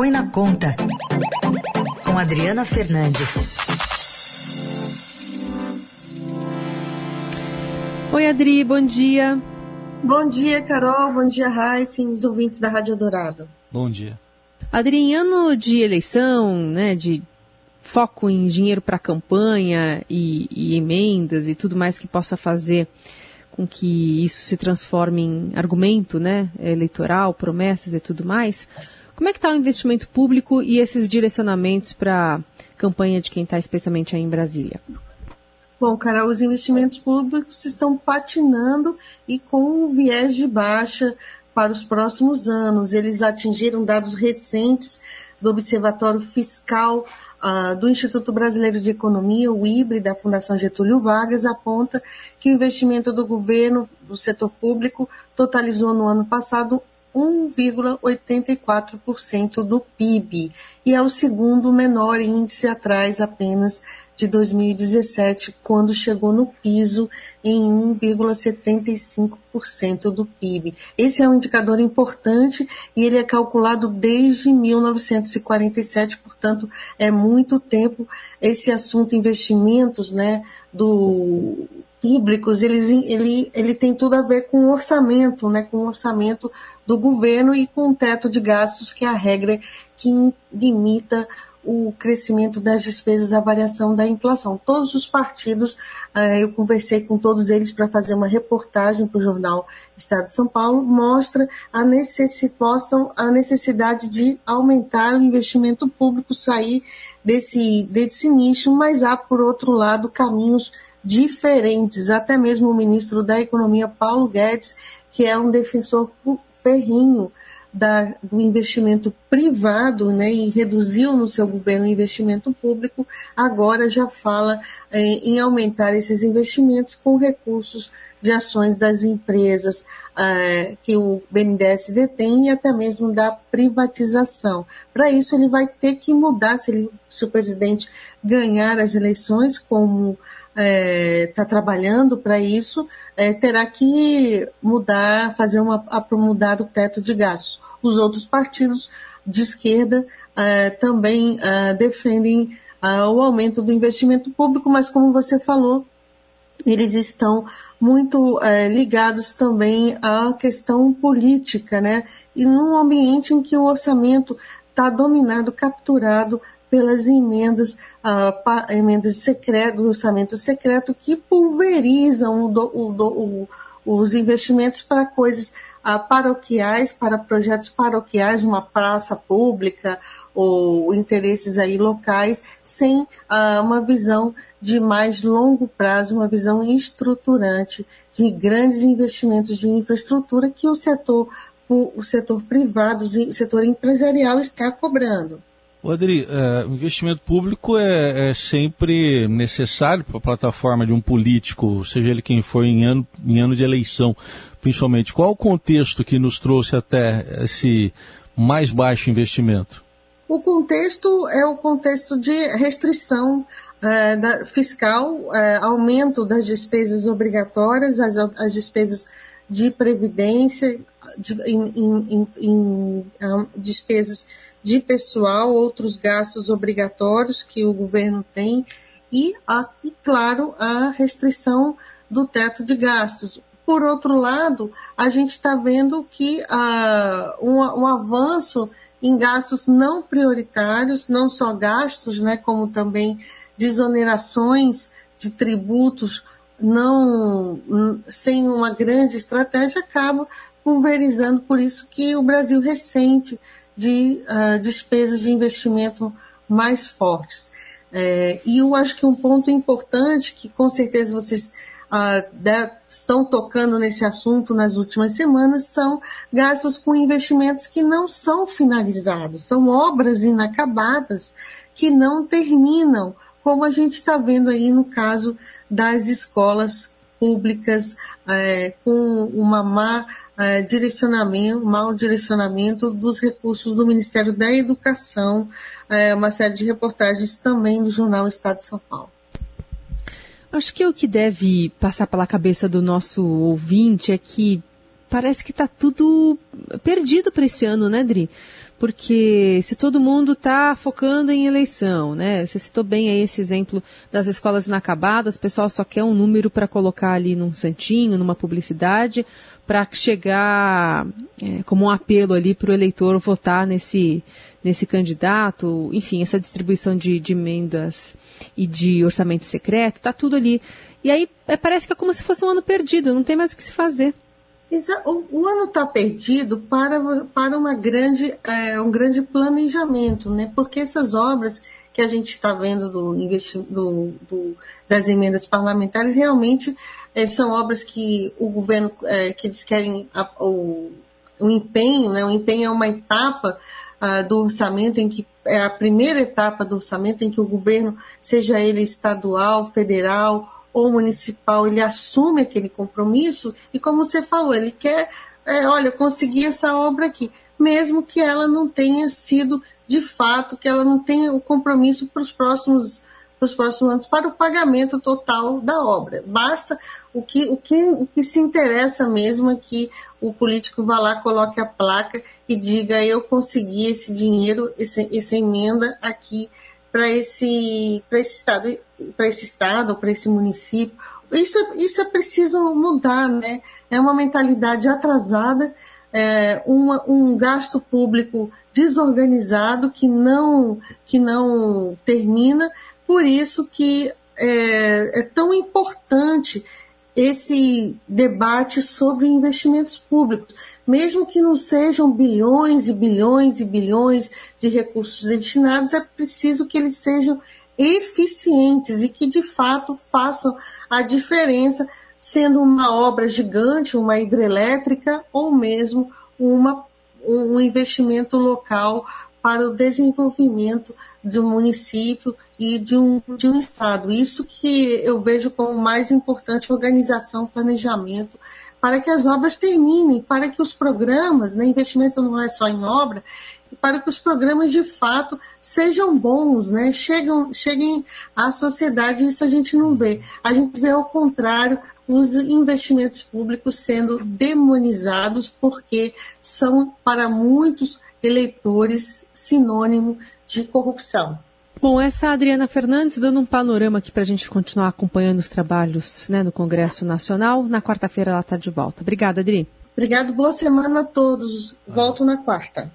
Põe na Conta, com Adriana Fernandes. Oi, Adri, bom dia. Bom dia, Carol. Bom dia, Raíssa, os ouvintes da Rádio Dourado. Bom dia. Adri, em ano de eleição, né, de foco em dinheiro para campanha e, e emendas e tudo mais que possa fazer com que isso se transforme em argumento, né, eleitoral, promessas e tudo mais. Como é que está o investimento público e esses direcionamentos para a campanha de quem está especialmente aí em Brasília? Bom, Carol, os investimentos públicos estão patinando e com um viés de baixa para os próximos anos. Eles atingiram dados recentes do Observatório Fiscal uh, do Instituto Brasileiro de Economia, o IBRE, da Fundação Getúlio Vargas, aponta que o investimento do governo do setor público totalizou no ano passado 1,84% do PIB e é o segundo menor índice atrás apenas de 2017, quando chegou no piso em 1,75% do PIB. Esse é um indicador importante e ele é calculado desde 1947, portanto, é muito tempo esse assunto investimentos, né, do públicos, eles, ele, ele tem tudo a ver com o orçamento, né, com o orçamento do governo e com o teto de gastos, que é a regra que limita o crescimento das despesas, a variação da inflação. Todos os partidos, eh, eu conversei com todos eles para fazer uma reportagem para o jornal Estado de São Paulo, mostra a, necessidade, a necessidade de aumentar o investimento público, sair desse, desse nicho, mas há, por outro lado, caminhos diferentes. Até mesmo o ministro da Economia, Paulo Guedes, que é um defensor ferrinho da, do investimento privado né, e reduziu no seu governo o investimento público, agora já fala eh, em aumentar esses investimentos com recursos de ações das empresas eh, que o BNDES detém e até mesmo da privatização. Para isso, ele vai ter que mudar, se, ele, se o presidente ganhar as eleições, como está é, tá trabalhando para isso, é, terá que mudar, fazer uma, mudar o teto de gastos. Os outros partidos de esquerda é, também é, defendem é, o aumento do investimento público, mas como você falou, eles estão muito é, ligados também à questão política, né? E num ambiente em que o orçamento está dominado, capturado pelas emendas, uh, emendas de secreto, do orçamento secreto que pulverizam o do, o do, o, os investimentos para coisas uh, paroquiais, para projetos paroquiais, uma praça pública ou interesses aí locais, sem uh, uma visão de mais longo prazo, uma visão estruturante de grandes investimentos de infraestrutura que o setor, o setor privado, o setor empresarial está cobrando. O Adri, é, o investimento público é, é sempre necessário para a plataforma de um político, seja ele quem for, em ano, em ano de eleição, principalmente. Qual o contexto que nos trouxe até esse mais baixo investimento? O contexto é o contexto de restrição é, da, fiscal, é, aumento das despesas obrigatórias, as, as despesas de previdência, de, em, em, em, em despesas de pessoal, outros gastos obrigatórios que o governo tem e, a, e claro, a restrição do teto de gastos. Por outro lado, a gente está vendo que ah, um, um, avanço em gastos não prioritários, não só gastos, né, como também desonerações de tributos não sem uma grande estratégia acaba pulverizando por isso que o Brasil recente de uh, despesas de investimento mais fortes. É, e eu acho que um ponto importante, que com certeza vocês uh, de, estão tocando nesse assunto nas últimas semanas, são gastos com investimentos que não são finalizados, são obras inacabadas que não terminam, como a gente está vendo aí no caso das escolas públicas, é, com uma má é, direcionamento, mau direcionamento dos recursos do Ministério da Educação, é, uma série de reportagens também do jornal Estado de São Paulo. Acho que o que deve passar pela cabeça do nosso ouvinte é que parece que está tudo perdido para esse ano, né, Dri? Porque se todo mundo está focando em eleição, né? Você citou bem aí esse exemplo das escolas inacabadas, o pessoal só quer um número para colocar ali num santinho, numa publicidade, para chegar é, como um apelo ali para o eleitor votar nesse, nesse candidato, enfim, essa distribuição de, de emendas e de orçamento secreto, está tudo ali. E aí é, parece que é como se fosse um ano perdido, não tem mais o que se fazer. O, ano está perdido para, para uma grande, é, um grande planejamento, né? porque essas obras que a gente está vendo do, do, do, das emendas parlamentares realmente é, são obras que o governo, é, que eles querem a, o, o empenho, né? o empenho é uma etapa ah, do orçamento em que é a primeira etapa do orçamento em que o governo, seja ele estadual, federal ou municipal, ele assume aquele compromisso e, como você falou, ele quer, é, olha, conseguir essa obra aqui, mesmo que ela não tenha sido de fato, que ela não tenha o compromisso para os próximos para os próximos anos para o pagamento total da obra. Basta o que, o que, o que se interessa mesmo é que o político vá lá, coloque a placa e diga eu consegui esse dinheiro, esse, essa emenda aqui para esse, esse estado, para esse estado, para esse município. Isso, isso é preciso mudar, né? É uma mentalidade atrasada, é, uma, um gasto público desorganizado que não, que não termina. Por isso que é, é tão importante esse debate sobre investimentos públicos. Mesmo que não sejam bilhões e bilhões e bilhões de recursos destinados, é preciso que eles sejam eficientes e que de fato façam a diferença, sendo uma obra gigante, uma hidrelétrica ou mesmo uma, um investimento local para o desenvolvimento de um município e de um, de um estado. Isso que eu vejo como mais importante, organização, planejamento, para que as obras terminem, para que os programas, né, investimento não é só em obra, para que os programas de fato sejam bons, né, chegam, cheguem à sociedade, isso a gente não vê. A gente vê ao contrário os investimentos públicos sendo demonizados porque são para muitos eleitores sinônimo de corrupção. Bom, essa é Adriana Fernandes dando um panorama aqui para a gente continuar acompanhando os trabalhos né, no Congresso Nacional. Na quarta-feira ela está de volta. Obrigada, Adri. Obrigado, boa semana a todos. Volto na quarta.